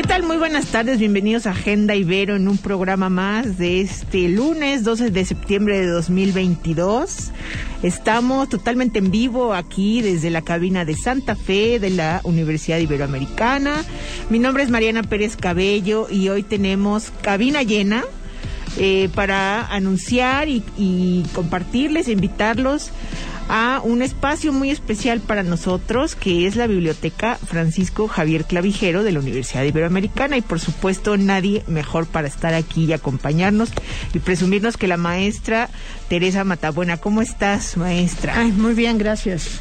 ¿Qué tal? Muy buenas tardes, bienvenidos a Agenda Ibero en un programa más de este lunes 12 de septiembre de 2022. Estamos totalmente en vivo aquí desde la cabina de Santa Fe de la Universidad Iberoamericana. Mi nombre es Mariana Pérez Cabello y hoy tenemos cabina llena eh, para anunciar y, y compartirles, invitarlos a un espacio muy especial para nosotros, que es la Biblioteca Francisco Javier Clavijero de la Universidad Iberoamericana. Y por supuesto, nadie mejor para estar aquí y acompañarnos y presumirnos que la maestra Teresa Matabuena. ¿Cómo estás, maestra? Ay, muy bien, gracias.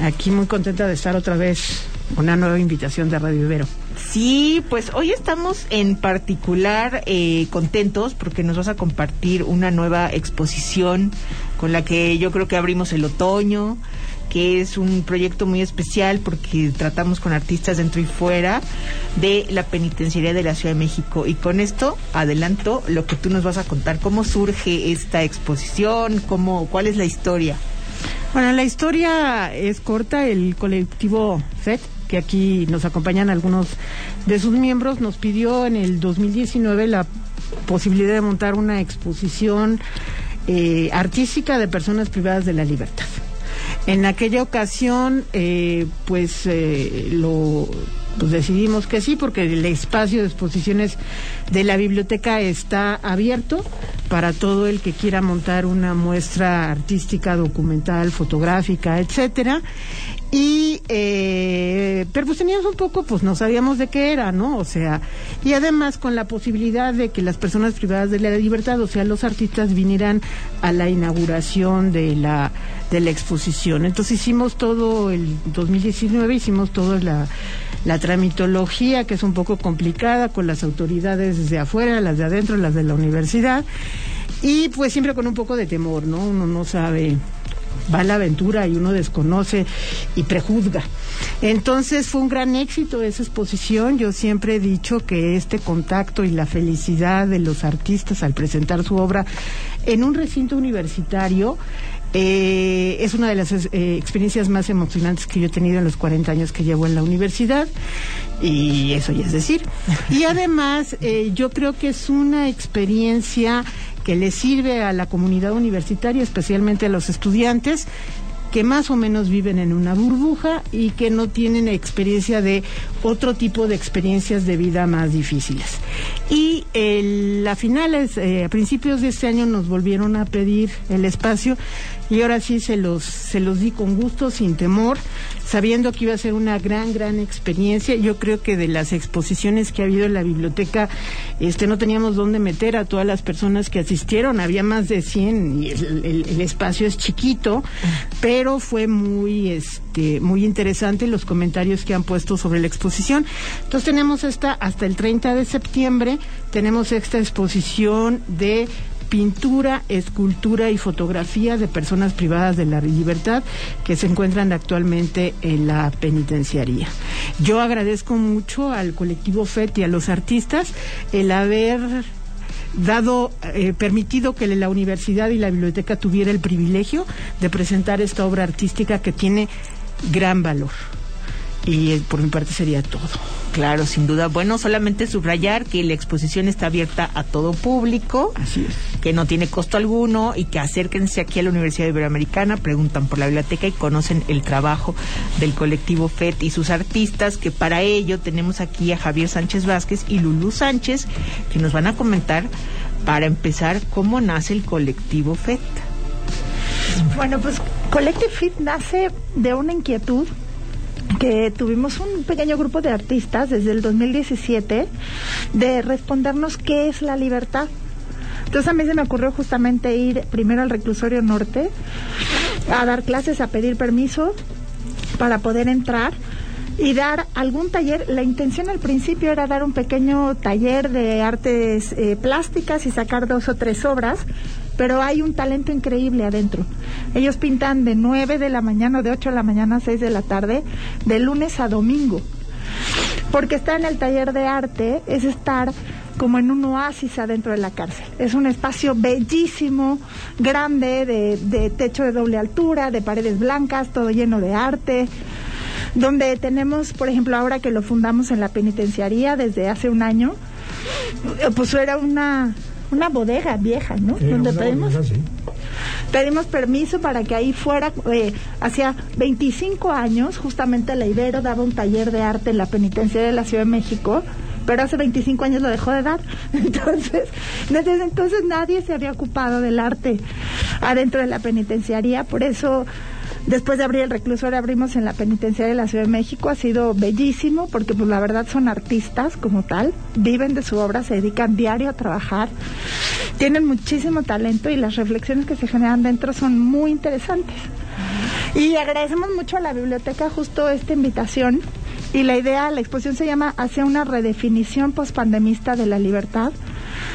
Aquí muy contenta de estar otra vez. Una nueva invitación de Radio Ibero. Sí, pues hoy estamos en particular eh, contentos porque nos vas a compartir una nueva exposición con la que yo creo que abrimos el otoño, que es un proyecto muy especial porque tratamos con artistas dentro y fuera de la penitenciaría de la Ciudad de México. Y con esto adelanto lo que tú nos vas a contar, cómo surge esta exposición, cómo, cuál es la historia. Bueno, la historia es corta. El colectivo FED, que aquí nos acompañan algunos de sus miembros, nos pidió en el 2019 la posibilidad de montar una exposición eh, artística de personas privadas de la libertad. En aquella ocasión, eh, pues eh, lo pues decidimos que sí, porque el espacio de exposiciones de la biblioteca está abierto para todo el que quiera montar una muestra artística, documental, fotográfica, etcétera. Y, eh, pero pues teníamos un poco, pues no sabíamos de qué era, ¿no? O sea, y además con la posibilidad de que las personas privadas de la libertad, o sea, los artistas vinieran a la inauguración de la, de la exposición. Entonces hicimos todo el 2019, hicimos toda la, la tramitología, que es un poco complicada, con las autoridades desde afuera, las de adentro, las de la universidad, y pues siempre con un poco de temor, ¿no? Uno no sabe va a la aventura y uno desconoce y prejuzga. Entonces fue un gran éxito esa exposición. Yo siempre he dicho que este contacto y la felicidad de los artistas al presentar su obra en un recinto universitario eh, es una de las eh, experiencias más emocionantes que yo he tenido en los 40 años que llevo en la universidad y eso ya es decir. Y además eh, yo creo que es una experiencia que le sirve a la comunidad universitaria, especialmente a los estudiantes, que más o menos viven en una burbuja y que no tienen experiencia de otro tipo de experiencias de vida más difíciles. Y el, a finales, eh, a principios de este año nos volvieron a pedir el espacio y ahora sí se los, se los di con gusto, sin temor, sabiendo que iba a ser una gran, gran experiencia. Yo creo que de las exposiciones que ha habido en la biblioteca, este, no teníamos dónde meter a todas las personas que asistieron. Había más de 100 y el, el, espacio es chiquito, pero fue muy, este, muy interesante los comentarios que han puesto sobre la exposición. Entonces tenemos esta hasta el 30 de septiembre, tenemos esta exposición de pintura, escultura y fotografía de personas privadas de la libertad que se encuentran actualmente en la penitenciaría. Yo agradezco mucho al colectivo FET y a los artistas el haber dado, eh, permitido que la universidad y la biblioteca tuviera el privilegio de presentar esta obra artística que tiene gran valor. Y eh, por mi parte sería todo. Claro, sin duda. Bueno, solamente subrayar que la exposición está abierta a todo público. Así es. Que no tiene costo alguno y que acérquense aquí a la Universidad Iberoamericana, preguntan por la biblioteca y conocen el trabajo del colectivo FET y sus artistas, que para ello tenemos aquí a Javier Sánchez Vázquez y Lulú Sánchez, que nos van a comentar, para empezar, cómo nace el colectivo FET. Bueno, pues Collective Fit nace de una inquietud que tuvimos un pequeño grupo de artistas desde el 2017 de respondernos qué es la libertad. Entonces a mí se me ocurrió justamente ir primero al reclusorio norte a dar clases, a pedir permiso para poder entrar y dar algún taller. La intención al principio era dar un pequeño taller de artes eh, plásticas y sacar dos o tres obras, pero hay un talento increíble adentro. Ellos pintan de 9 de la mañana, de 8 de la mañana a 6 de la tarde, de lunes a domingo. Porque estar en el taller de arte es estar como en un oasis adentro de la cárcel. Es un espacio bellísimo, grande, de, de techo de doble altura, de paredes blancas, todo lleno de arte donde tenemos, por ejemplo, ahora que lo fundamos en la penitenciaría desde hace un año, pues era una, una bodega vieja, ¿no? donde pedimos, pedimos permiso para que ahí fuera, eh, hacía 25 años, justamente la Ibero daba un taller de arte en la penitenciaria de la Ciudad de México, pero hace 25 años lo dejó de dar. Entonces, desde entonces nadie se había ocupado del arte adentro de la penitenciaría, por eso Después de abrir el reclusorio, abrimos en la penitenciaria de la Ciudad de México. Ha sido bellísimo porque, pues, la verdad son artistas como tal. Viven de su obra, se dedican diario a trabajar. Tienen muchísimo talento y las reflexiones que se generan dentro son muy interesantes. Y agradecemos mucho a la biblioteca justo esta invitación. Y la idea, la exposición se llama Hacia una redefinición pospandemista de la libertad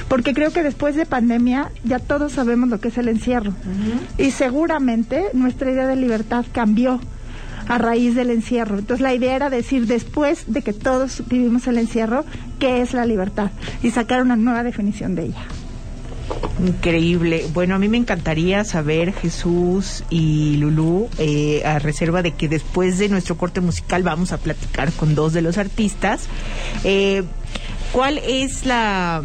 porque creo que después de pandemia ya todos sabemos lo que es el encierro y seguramente nuestra idea de libertad cambió a raíz del encierro. Entonces la idea era decir, después de que todos vivimos el encierro, ¿qué es la libertad? Y sacar una nueva definición de ella. Increíble. Bueno, a mí me encantaría saber, Jesús y Lulú, eh, a reserva de que después de nuestro corte musical vamos a platicar con dos de los artistas, eh, ¿cuál es la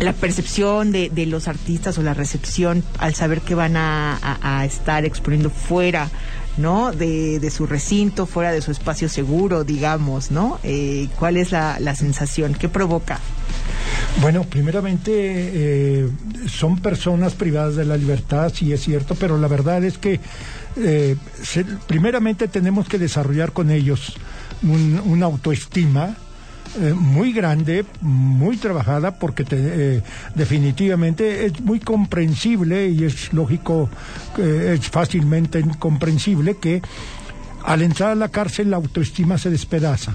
la percepción de, de, los artistas o la recepción al saber que van a, estar exponiendo fuera ¿no? De, de, su recinto, fuera de su espacio seguro, digamos, ¿no? Eh, ¿Cuál es la, la, sensación? ¿Qué provoca? Bueno, primeramente eh, son personas privadas de la libertad, sí es cierto, pero la verdad es que eh, primeramente tenemos que desarrollar con ellos una autoestima eh, muy grande, muy trabajada, porque eh, definitivamente es muy comprensible y es lógico, es fácilmente comprensible que al entrar a la cárcel la autoestima se despedaza.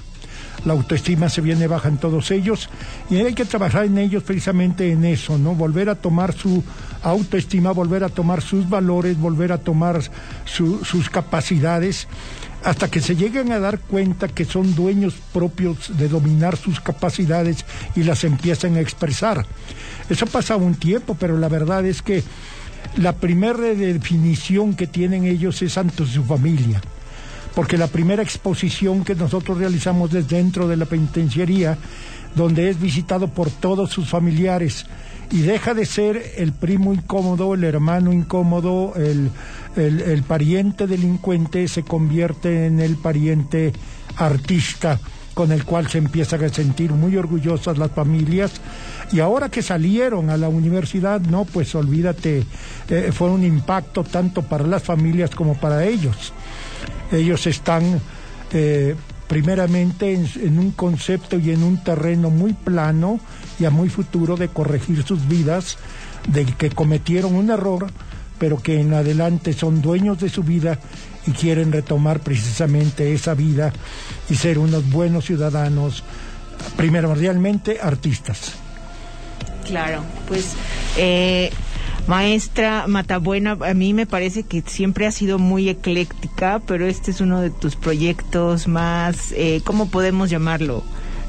La autoestima se viene baja en todos ellos y hay que trabajar en ellos precisamente en eso, ¿no? Volver a tomar su autoestima, volver a tomar sus valores, volver a tomar sus capacidades hasta que se lleguen a dar cuenta que son dueños propios de dominar sus capacidades y las empiezan a expresar. Eso pasa un tiempo, pero la verdad es que la primera definición que tienen ellos es ante su familia, porque la primera exposición que nosotros realizamos desde dentro de la penitenciaría, donde es visitado por todos sus familiares, y deja de ser el primo incómodo, el hermano incómodo, el, el, pariente delincuente se convierte en el pariente artista con el cual se empiezan a sentir muy orgullosas las familias. Y ahora que salieron a la universidad, no, pues olvídate, eh, fue un impacto tanto para las familias como para ellos. Ellos están eh, primeramente en, un concepto y en un terreno muy plano muy futuro de corregir sus vidas, de que cometieron un error, pero que en adelante son dueños de su vida y quieren retomar precisamente esa vida y ser unos buenos ciudadanos, primordialmente artistas. Claro, pues eh, Maestra Matabuena, a mí me parece que siempre ha sido muy ecléctica, pero este es uno de tus proyectos más, eh, ¿cómo podemos llamarlo?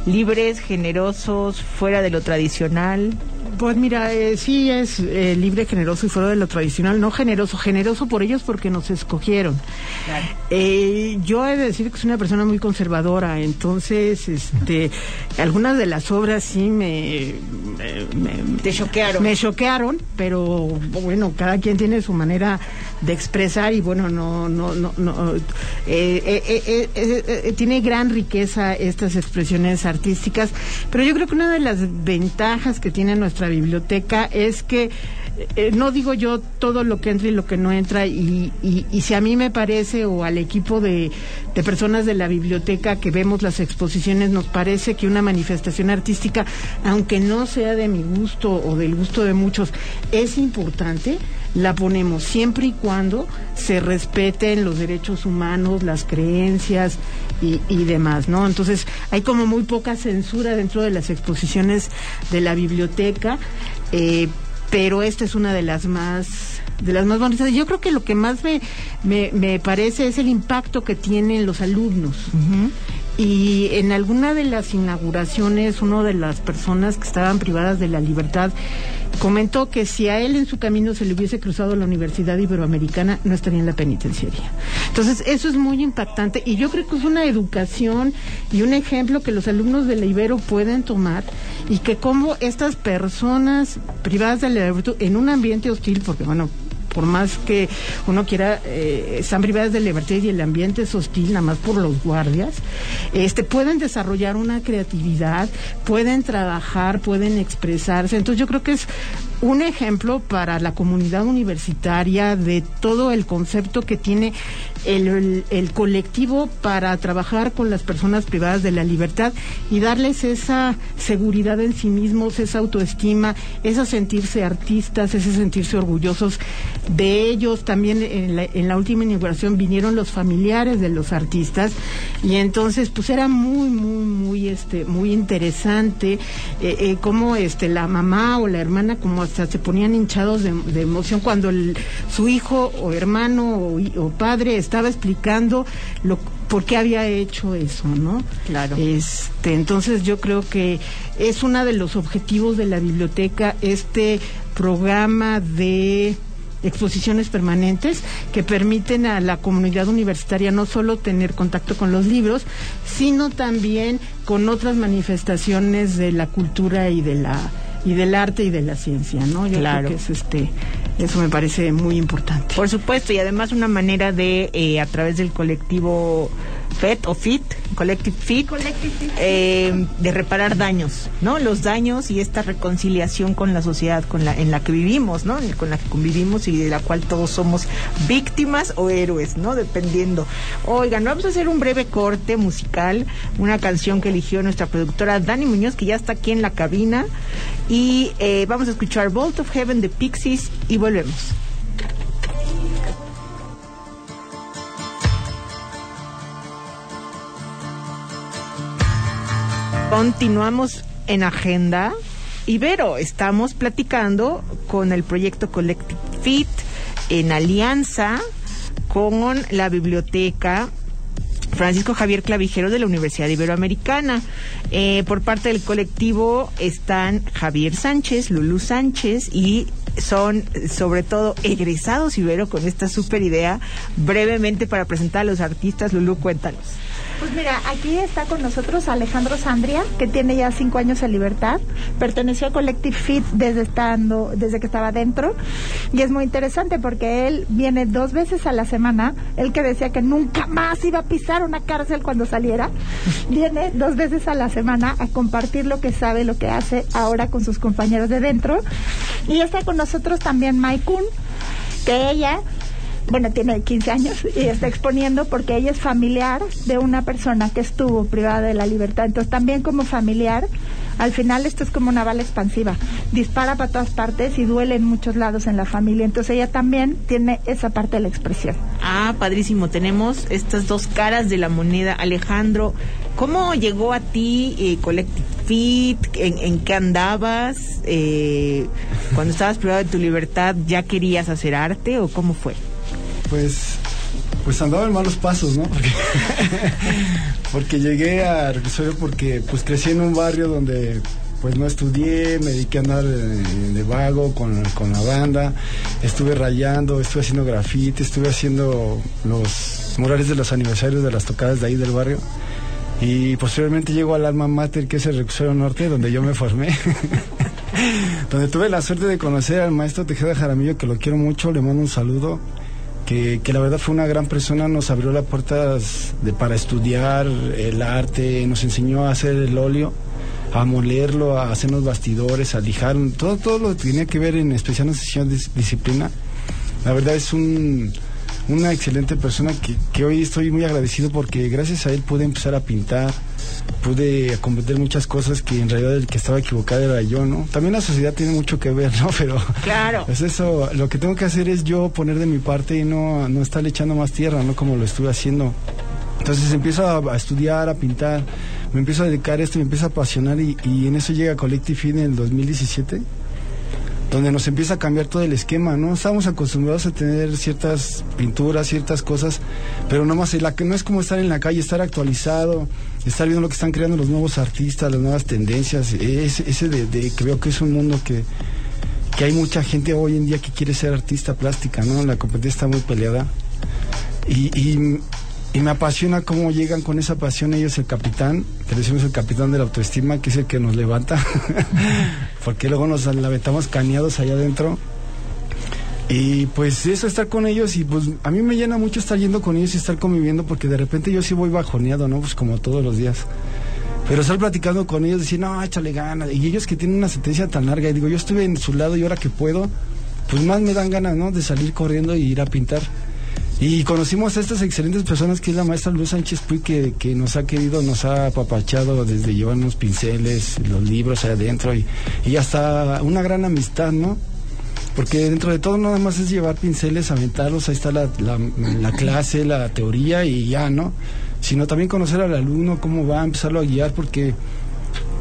Libres, generosos, fuera de lo tradicional. Pues mira, eh, sí es eh, libre, generoso y fuera de lo tradicional, no generoso, generoso por ellos porque nos escogieron. Eh, yo he de decir que soy una persona muy conservadora, entonces, este, algunas de las obras sí me, me te choquearon. Me choquearon, pero bueno, cada quien tiene su manera de expresar y bueno, no, no, no, no tiene gran riqueza estas expresiones artísticas, pero yo creo que una de las ventajas que tiene nuestra biblioteca es que eh, no digo yo todo lo que entra y lo que no entra y, y, si a mí me parece o al equipo de, personas de la biblioteca que vemos las exposiciones nos parece que una manifestación artística, aunque no sea de mi gusto o del gusto de muchos, es importante, la ponemos, siempre y cuando se respeten los derechos humanos, las creencias y, y demás, ¿no? Entonces hay como muy poca censura dentro de las exposiciones de la biblioteca. Eh, pero esta es una de las más de las más bonitas. Yo creo que lo que más me, me, me parece es el impacto que tienen los alumnos. Y en alguna de las inauguraciones, una de las personas que estaban privadas de la libertad comentó que si a él en su camino se le hubiese cruzado la Universidad Iberoamericana, no estaría en la penitenciaría. Entonces, eso es muy impactante y yo creo que es una educación y un ejemplo que los alumnos de la Ibero pueden tomar y que como estas personas privadas de la libertad en un ambiente hostil, porque bueno, por más que uno quiera, eh, están privadas de libertad y el ambiente es hostil, nada más por los guardias, este, pueden desarrollar una creatividad, pueden trabajar, pueden expresarse. Entonces yo creo que es un ejemplo para la comunidad universitaria de todo el concepto que tiene el, el- colectivo para trabajar con las personas privadas de la libertad y darles esa seguridad en sí mismos, esa autoestima, esa sentirse artistas, ese sentirse orgullosos de ellos. También en la, en la última inauguración vinieron los familiares de los artistas y entonces pues era muy, muy, muy, este, muy interesante eh, eh, cómo este, la mamá o la hermana como hasta se ponían hinchados de, de emoción cuando el- su hijo o hermano o padre estaba explicando lo, por qué había hecho eso, ¿no? Claro. Este, entonces yo creo que es uno de los objetivos de la biblioteca este programa de exposiciones permanentes que permiten a la comunidad universitaria no solo tener contacto con los libros, sino también con otras manifestaciones de la cultura y de la y del arte y de la ciencia, ¿no? Yo Claro. creo que es este eso me parece muy importante. Por supuesto, y además una manera de, eh, a través del colectivo FET o FIT, Collective FIT, eh, de reparar daños, ¿no? Los daños y esta reconciliación con la sociedad con la, en la que vivimos, ¿no? Con la que convivimos y de la cual todos somos víctimas o héroes, ¿no? Dependiendo. Oigan, vamos a hacer un breve corte musical, una canción que eligió nuestra productora Dani Muñoz, que ya está aquí en la cabina, y eh, vamos a escuchar Vault of Heaven de Pixies y volvemos. Continuamos en agenda. Ibero, estamos platicando con el proyecto Collective Fit en alianza con la biblioteca Francisco Javier Clavijero de la Universidad Iberoamericana. Eh, por parte del colectivo están Javier Sánchez, Lulu Sánchez y son sobre todo egresados Ibero con esta super idea. Brevemente para presentar a los artistas, Lulu, cuéntanos. Pues mira, aquí está con nosotros Alejandro Sandria, que tiene ya cinco años en libertad. Perteneció a Collective Fit desde estando, desde que estaba dentro. Y es muy interesante porque él viene dos veces a la semana. Él que decía que nunca más iba a pisar una cárcel cuando saliera. Viene dos veces a la semana a compartir lo que sabe, lo que hace ahora con sus compañeros de dentro. Y está con nosotros también Maikun, que ella bueno, tiene 15 años y está exponiendo porque ella es familiar de una persona que estuvo privada de la libertad. Entonces, también como familiar, al final esto es como una bala expansiva. Dispara para todas partes y duele en muchos lados en la familia. Entonces, ella también tiene esa parte de la expresión. Ah, padrísimo. Tenemos estas dos caras de la moneda. Alejandro, ¿cómo llegó a ti eh, Collective Fit? ¿En, en qué andabas? Eh, cuando estabas privado de tu libertad, ¿ya querías hacer arte o cómo fue? Pues, pues andaba en malos pasos, ¿no? Porque, porque llegué a Reclusorio porque pues crecí en un barrio donde pues no estudié, me dediqué a andar de, vago con, con la banda, estuve rayando, estuve haciendo grafite, estuve haciendo los murales de los aniversarios de las tocadas de ahí del barrio. Y posteriormente llego al alma mater, que es el Reclusorio Norte, donde yo me formé. donde tuve la suerte de conocer al maestro Tejeda Jaramillo, que lo quiero mucho, le mando un saludo que, la verdad fue una gran persona, nos abrió las puertas de, para estudiar el arte, nos enseñó a hacer el óleo, a molerlo, a hacer los bastidores, a lijar, todo, todo lo que tenía que ver en especial en sesión disciplina. La verdad es un, una excelente persona que hoy estoy muy agradecido porque gracias a él pude empezar a pintar, pude comprender muchas cosas que en realidad el que estaba equivocado era yo, ¿no? También la sociedad tiene mucho que ver, ¿no? Pero Claro. es eso, lo que tengo que hacer es yo poner de mi parte y no, no estarle echando más tierra, ¿no? Como lo estuve haciendo. Entonces empiezo a, a estudiar, a pintar, me empiezo a dedicar a esto, me empiezo a apasionar y, y en eso llega Collective Feed en el 2017 donde nos empieza a cambiar todo el esquema, ¿no? Estamos acostumbrados a tener ciertas pinturas, ciertas cosas, pero no más, la que no es como estar en la calle, estar actualizado, estar viendo lo que están creando los nuevos artistas, las nuevas tendencias, ese, de, de veo que es un mundo que, que hay mucha gente hoy en día que quiere ser artista plástica, ¿no? La competencia está muy peleada. Y, y, me apasiona cómo llegan con esa pasión ellos, el capitán, que decimos el capitán de la autoestima, que es el que nos levanta, porque luego nos la aventamos cañados allá adentro. Y pues eso, estar con ellos y pues a mí me llena mucho estar yendo con ellos y estar conviviendo porque de repente yo sí voy bajoneado, ¿no? Pues como todos los días. Pero estar platicando con ellos, decir, no, échale ganas. Y ellos que tienen una sentencia tan larga, y digo, yo estuve en su lado y ahora que puedo, pues más me dan ganas, ¿no? De salir corriendo y ir a pintar. Y conocimos a estas excelentes personas que es la maestra Luz Sánchez Puy, que, que nos ha querido, nos ha apapachado desde llevarnos pinceles, los libros adentro y, y hasta una gran amistad, ¿no? Porque dentro de todo nada más es llevar pinceles, aventarlos, ahí está la, la, la clase, la teoría y ya, ¿no? Sino también conocer al alumno, cómo va, empezarlo a guiar, porque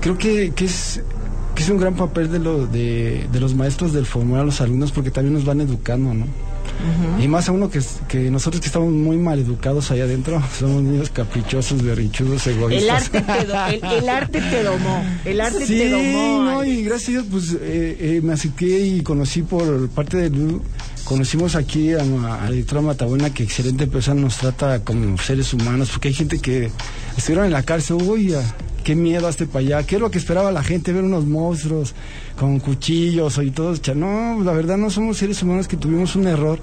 creo que, que es que es un gran papel de, lo, de, de los maestros del formar a los alumnos porque también nos van educando, ¿no? Y más a uno que, que nosotros que estamos muy mal educados allá adentro, somos niños caprichosos, berrichudos, El egoístas. arte, te do- el, el arte te domó. El arte Sí, te domó. no, y gracias a Dios, pues eh, eh, me acerqué y conocí por parte de conocimos aquí a, a la directora Matabuena, que excelente persona nos trata como seres humanos, porque hay gente que estuvieron en la cárcel, uy, ah, qué miedo hazte para allá, qué es lo que esperaba la gente, ver unos monstruos con cuchillos y todo, no, la verdad no somos seres humanos que tuvimos un error,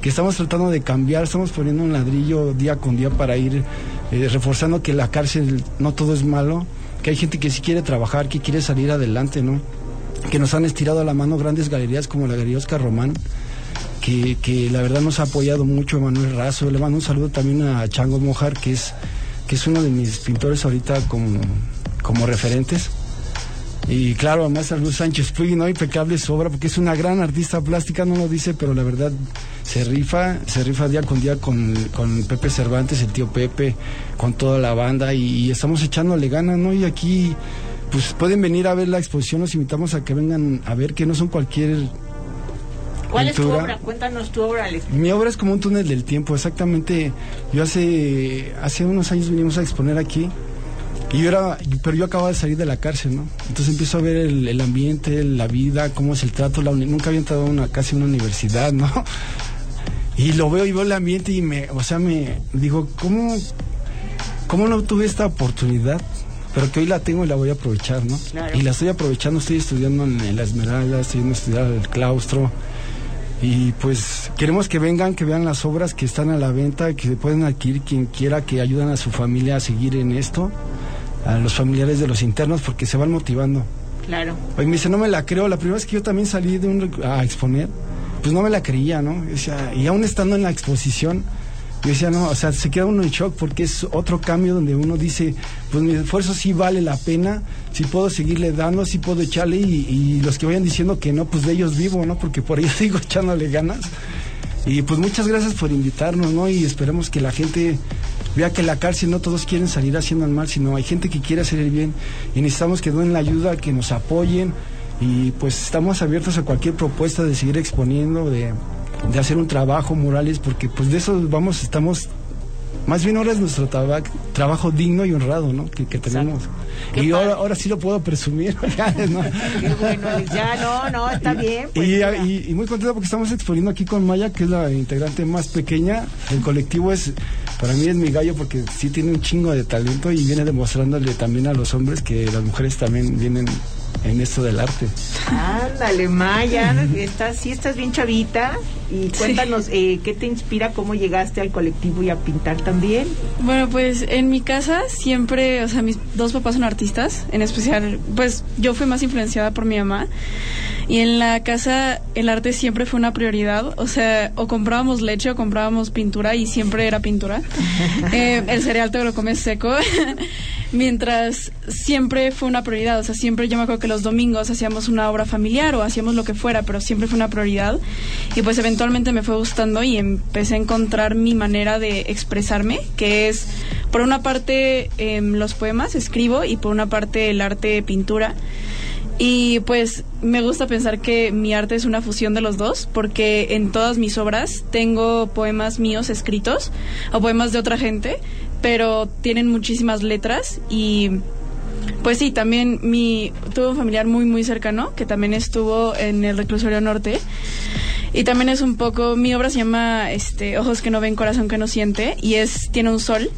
que estamos tratando de cambiar, estamos poniendo un ladrillo día con día para ir eh, reforzando que la cárcel no todo es malo, que hay gente que sí quiere trabajar, que quiere salir adelante, ¿no? Que nos han estirado a la mano grandes galerías como la Galería Oscar Román, que, que la verdad nos ha apoyado mucho Manuel Razo. Le mando un saludo también a Chango Mojar, que es, es uno de mis pintores ahorita como, como referentes. Y claro, además a Luz Sánchez Puig, ¿no? Impecable su obra, porque es una gran artista plástica, no lo dice, pero la verdad se rifa, se rifa día con día con, con Pepe Cervantes, el tío Pepe, con toda la banda, y, y estamos echándole ganas, ¿no? Y aquí, pues pueden venir a ver la exposición, los invitamos a que vengan a ver que no son cualquier ¿Cuál es tu obra? Cuéntanos tu obra, Alex. mi obra es como un túnel del tiempo, exactamente. Yo hace, hace unos años vinimos a exponer aquí, y yo era, pero yo acababa de salir de la cárcel, ¿no? Entonces empiezo a ver el, el ambiente, la vida, cómo es el trato, la nunca había entrado a una, casi a una universidad, ¿no? Y lo veo y veo el ambiente y me, o sea, me digo, ¿cómo, cómo no tuve esta oportunidad? Pero que hoy la tengo y la voy a aprovechar, ¿no? Claro. Y la estoy aprovechando, estoy estudiando en, en la Esmeralda, estoy estudiar el claustro. Y pues queremos que vengan, que vean las obras que están a la venta, que se pueden adquirir quien quiera, que ayuden a su familia a seguir en esto, a los familiares de los internos, porque se van motivando. Claro. Oye, me dice, no me la creo. La primera vez que yo también salí de un, a exponer, pues no me la creía, ¿no? Y aún estando en la exposición, yo decía, no, o sea, se queda uno en shock porque es otro cambio donde uno dice, pues mi esfuerzo sí vale la pena, sí puedo seguirle dando, sí puedo echarle, y, los que vayan diciendo que no, pues de ellos vivo, ¿no? Porque por ahí sigo echándole ganas. Y pues muchas gracias por invitarnos, ¿no? Y esperemos que la gente vea que la cárcel no todos quieren salir haciendo el mal, sino hay gente que quiere hacer el bien y necesitamos que den la ayuda, que nos apoyen y pues estamos abiertos a cualquier propuesta de seguir exponiendo, de, de hacer un trabajo, Morales, porque pues de eso vamos, estamos, más bien ahora es nuestro traba- trabajo digno y honrado, ¿no? Que, que tenemos. Qué Y ahora, ahora sí lo puedo presumir, ¿no? Qué bueno. Ya, no, no, está bien. Pues, Y, mira. y- y muy contento porque estamos exponiendo aquí con Maya, que es la integrante más pequeña. El colectivo es, para mí es mi gallo porque sí tiene un chingo de talento y viene demostrándole también a los hombres que las mujeres también vienen en esto del arte. Ándale, Maya, estás, sí estás bien chavita y cuéntanos eh, qué te inspira, cómo llegaste al colectivo y a pintar también. Bueno, pues en mi casa siempre, o sea, mis dos papás son artistas, en especial, pues yo fui más influenciada por mi mamá. Y en la casa el arte siempre fue una prioridad, o sea, o comprábamos leche o comprábamos pintura y siempre era pintura. Eh, el cereal te lo comes seco. Mientras siempre fue una prioridad, o sea, siempre yo me acuerdo que los domingos hacíamos una obra familiar o hacíamos lo que fuera, pero siempre fue una prioridad y pues eventualmente me fue gustando y empecé a encontrar mi manera de expresarme, que es por una parte em, los poemas, escribo y por una parte el arte, pintura. Y pues me gusta pensar que mi arte es una fusión de los dos, porque en todas mis obras tengo poemas míos escritos o poemas de otra gente, pero tienen muchísimas letras y pues sí, también mi tuve un familiar muy muy cercano que también estuvo en el reclusorio norte. Y también es un poco mi obra se llama este ojos que no ven corazón que no siente y es tiene un sol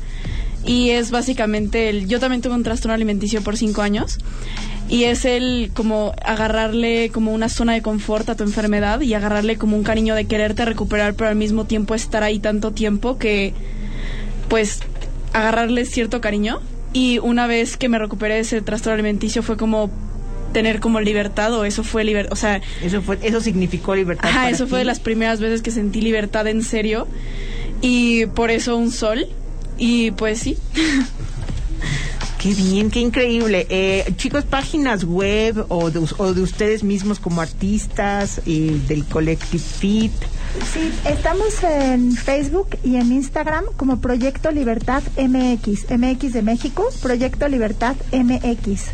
y es básicamente el yo también tuve un trastorno alimenticio por cinco años y es el como agarrarle como una zona de confort a tu enfermedad y agarrarle como un cariño de quererte recuperar pero al mismo tiempo estar ahí tanto tiempo que pues agarrarle cierto cariño y una vez que me recuperé de ese trastorno alimenticio fue como tener como libertad o eso fue libertad, o sea, Eso fue, eso significó libertad. ajá, para eso fue de las primeras veces que sentí libertad en serio y por eso un sol y pues sí. Qué bien, qué increíble. Eh, chicos, páginas web o de, o de ustedes mismos como artistas eh, del Collective Fit. Sí, estamos en Facebook y en Instagram como Proyecto Libertad MX, MX de México, Proyecto Libertad MX.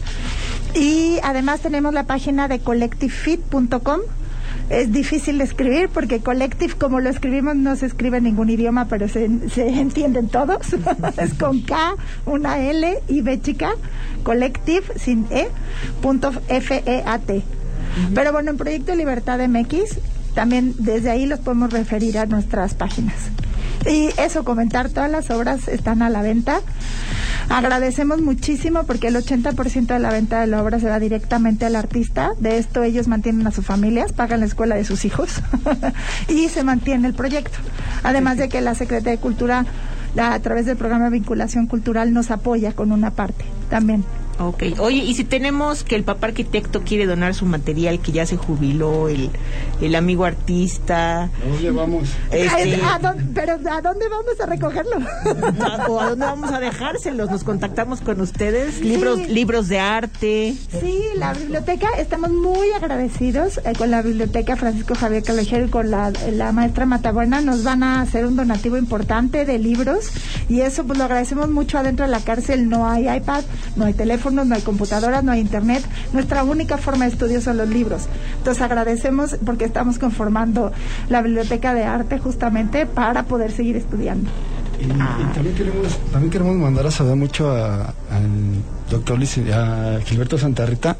Y además tenemos la página de collectivefit.com. Es difícil de escribir porque collective, como lo escribimos, no se escribe en ningún idioma, pero se, se entienden todos. es con K, una L y B chica, collective sin E, punto F-E-A-T. Pero bueno, en Proyecto Libertad MX, también desde ahí los podemos referir a nuestras páginas. Y eso, comentar, todas las obras están a la venta. Agradecemos muchísimo porque el 80% de la venta de la obra se va directamente al artista. De esto ellos mantienen a sus familias, pagan la escuela de sus hijos y se mantiene el proyecto. Además de que la Secretaría de Cultura, a través del programa de vinculación cultural, nos apoya con una parte también. Ok. Oye, y si tenemos que el papá arquitecto quiere donar su material, que ya se jubiló, el, el amigo artista, ¿A dónde vamos? este, ¿A dónde- pero ¿a dónde vamos a recogerlo? a- o a dónde vamos a dejárselos, nos contactamos con ustedes, libros, Sí. libros de arte. Sí, la biblioteca, estamos muy agradecidos eh, con la biblioteca Francisco Javier Callejer y con la, la maestra Matabuena. Nos van a hacer un donativo importante de libros y eso pues lo agradecemos mucho. Adentro de la cárcel no hay iPad, no hay teléfonos, no hay computadoras, no hay internet. Nuestra única forma de estudio son los libros. Entonces agradecemos porque estamos conformando la biblioteca de arte justamente para poder seguir estudiando. Y, y también queremos también queremos mandar a saludar mucho a- al doctor a Gilberto Santarrita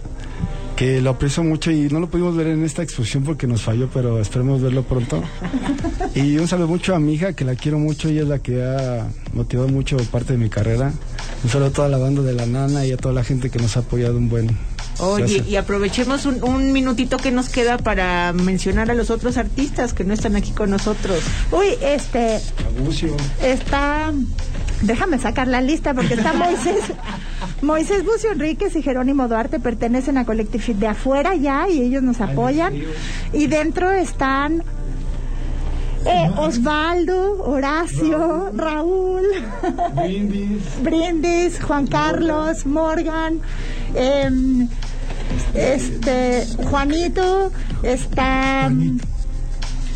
que lo aprecio mucho y no lo pudimos ver en esta exposición porque nos falló, pero esperemos verlo pronto. Y un saludo mucho a mi hija, que la quiero mucho, ella es la que ha motivado mucho parte de mi carrera. Un saludo a toda la banda de la nana y a toda la gente que nos ha apoyado un buen. Oye, Gracias. y aprovechemos un, un minutito que nos queda para mencionar a los otros artistas que no están aquí con nosotros. Uy, este, Abucio. está déjame sacar la lista porque está Moisés Moisés Bucio Enríquez y Jerónimo Duarte pertenecen a Collective de afuera ya y ellos nos apoyan. y dentro están eh, Osvaldo, Horacio, Raúl, Brindis, Juan Carlos, Morgan, em, este Juanito, está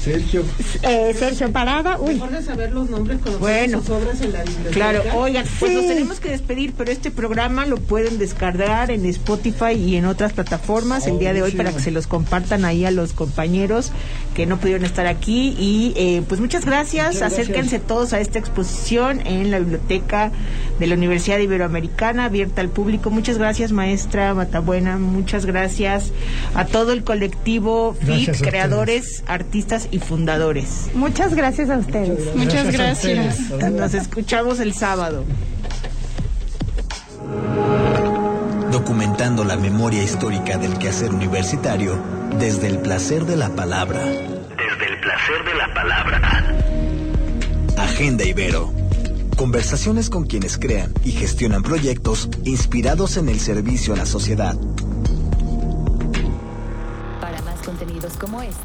Sergio. eh, Sergio Parada, uy, saber los nombres cuando Bueno. sus obras en la biblioteca. Claro, oigan, pues Sí. nos tenemos que despedir, pero este programa lo pueden descargar en Spotify y en otras plataformas el día de hoy para que se los compartan ahí a los compañeros que no pudieron estar aquí. Y eh, pues muchas gracias, Muchas gracias. acérquense todos a esta exposición en la biblioteca de la Universidad Iberoamericana, abierta al público. Muchas gracias, maestra Matabuena, muchas gracias a todo el colectivo FIT, ustedes. creadores, artistas y fundadores. muchas gracias a ustedes. Muchas gracias. ustedes. Nos escuchamos el sábado. documentando la memoria histórica del quehacer universitario desde el placer de la palabra. Desde el placer de la palabra. Agenda Ibero. Conversaciones con quienes crean y gestionan proyectos inspirados en el servicio a la sociedad.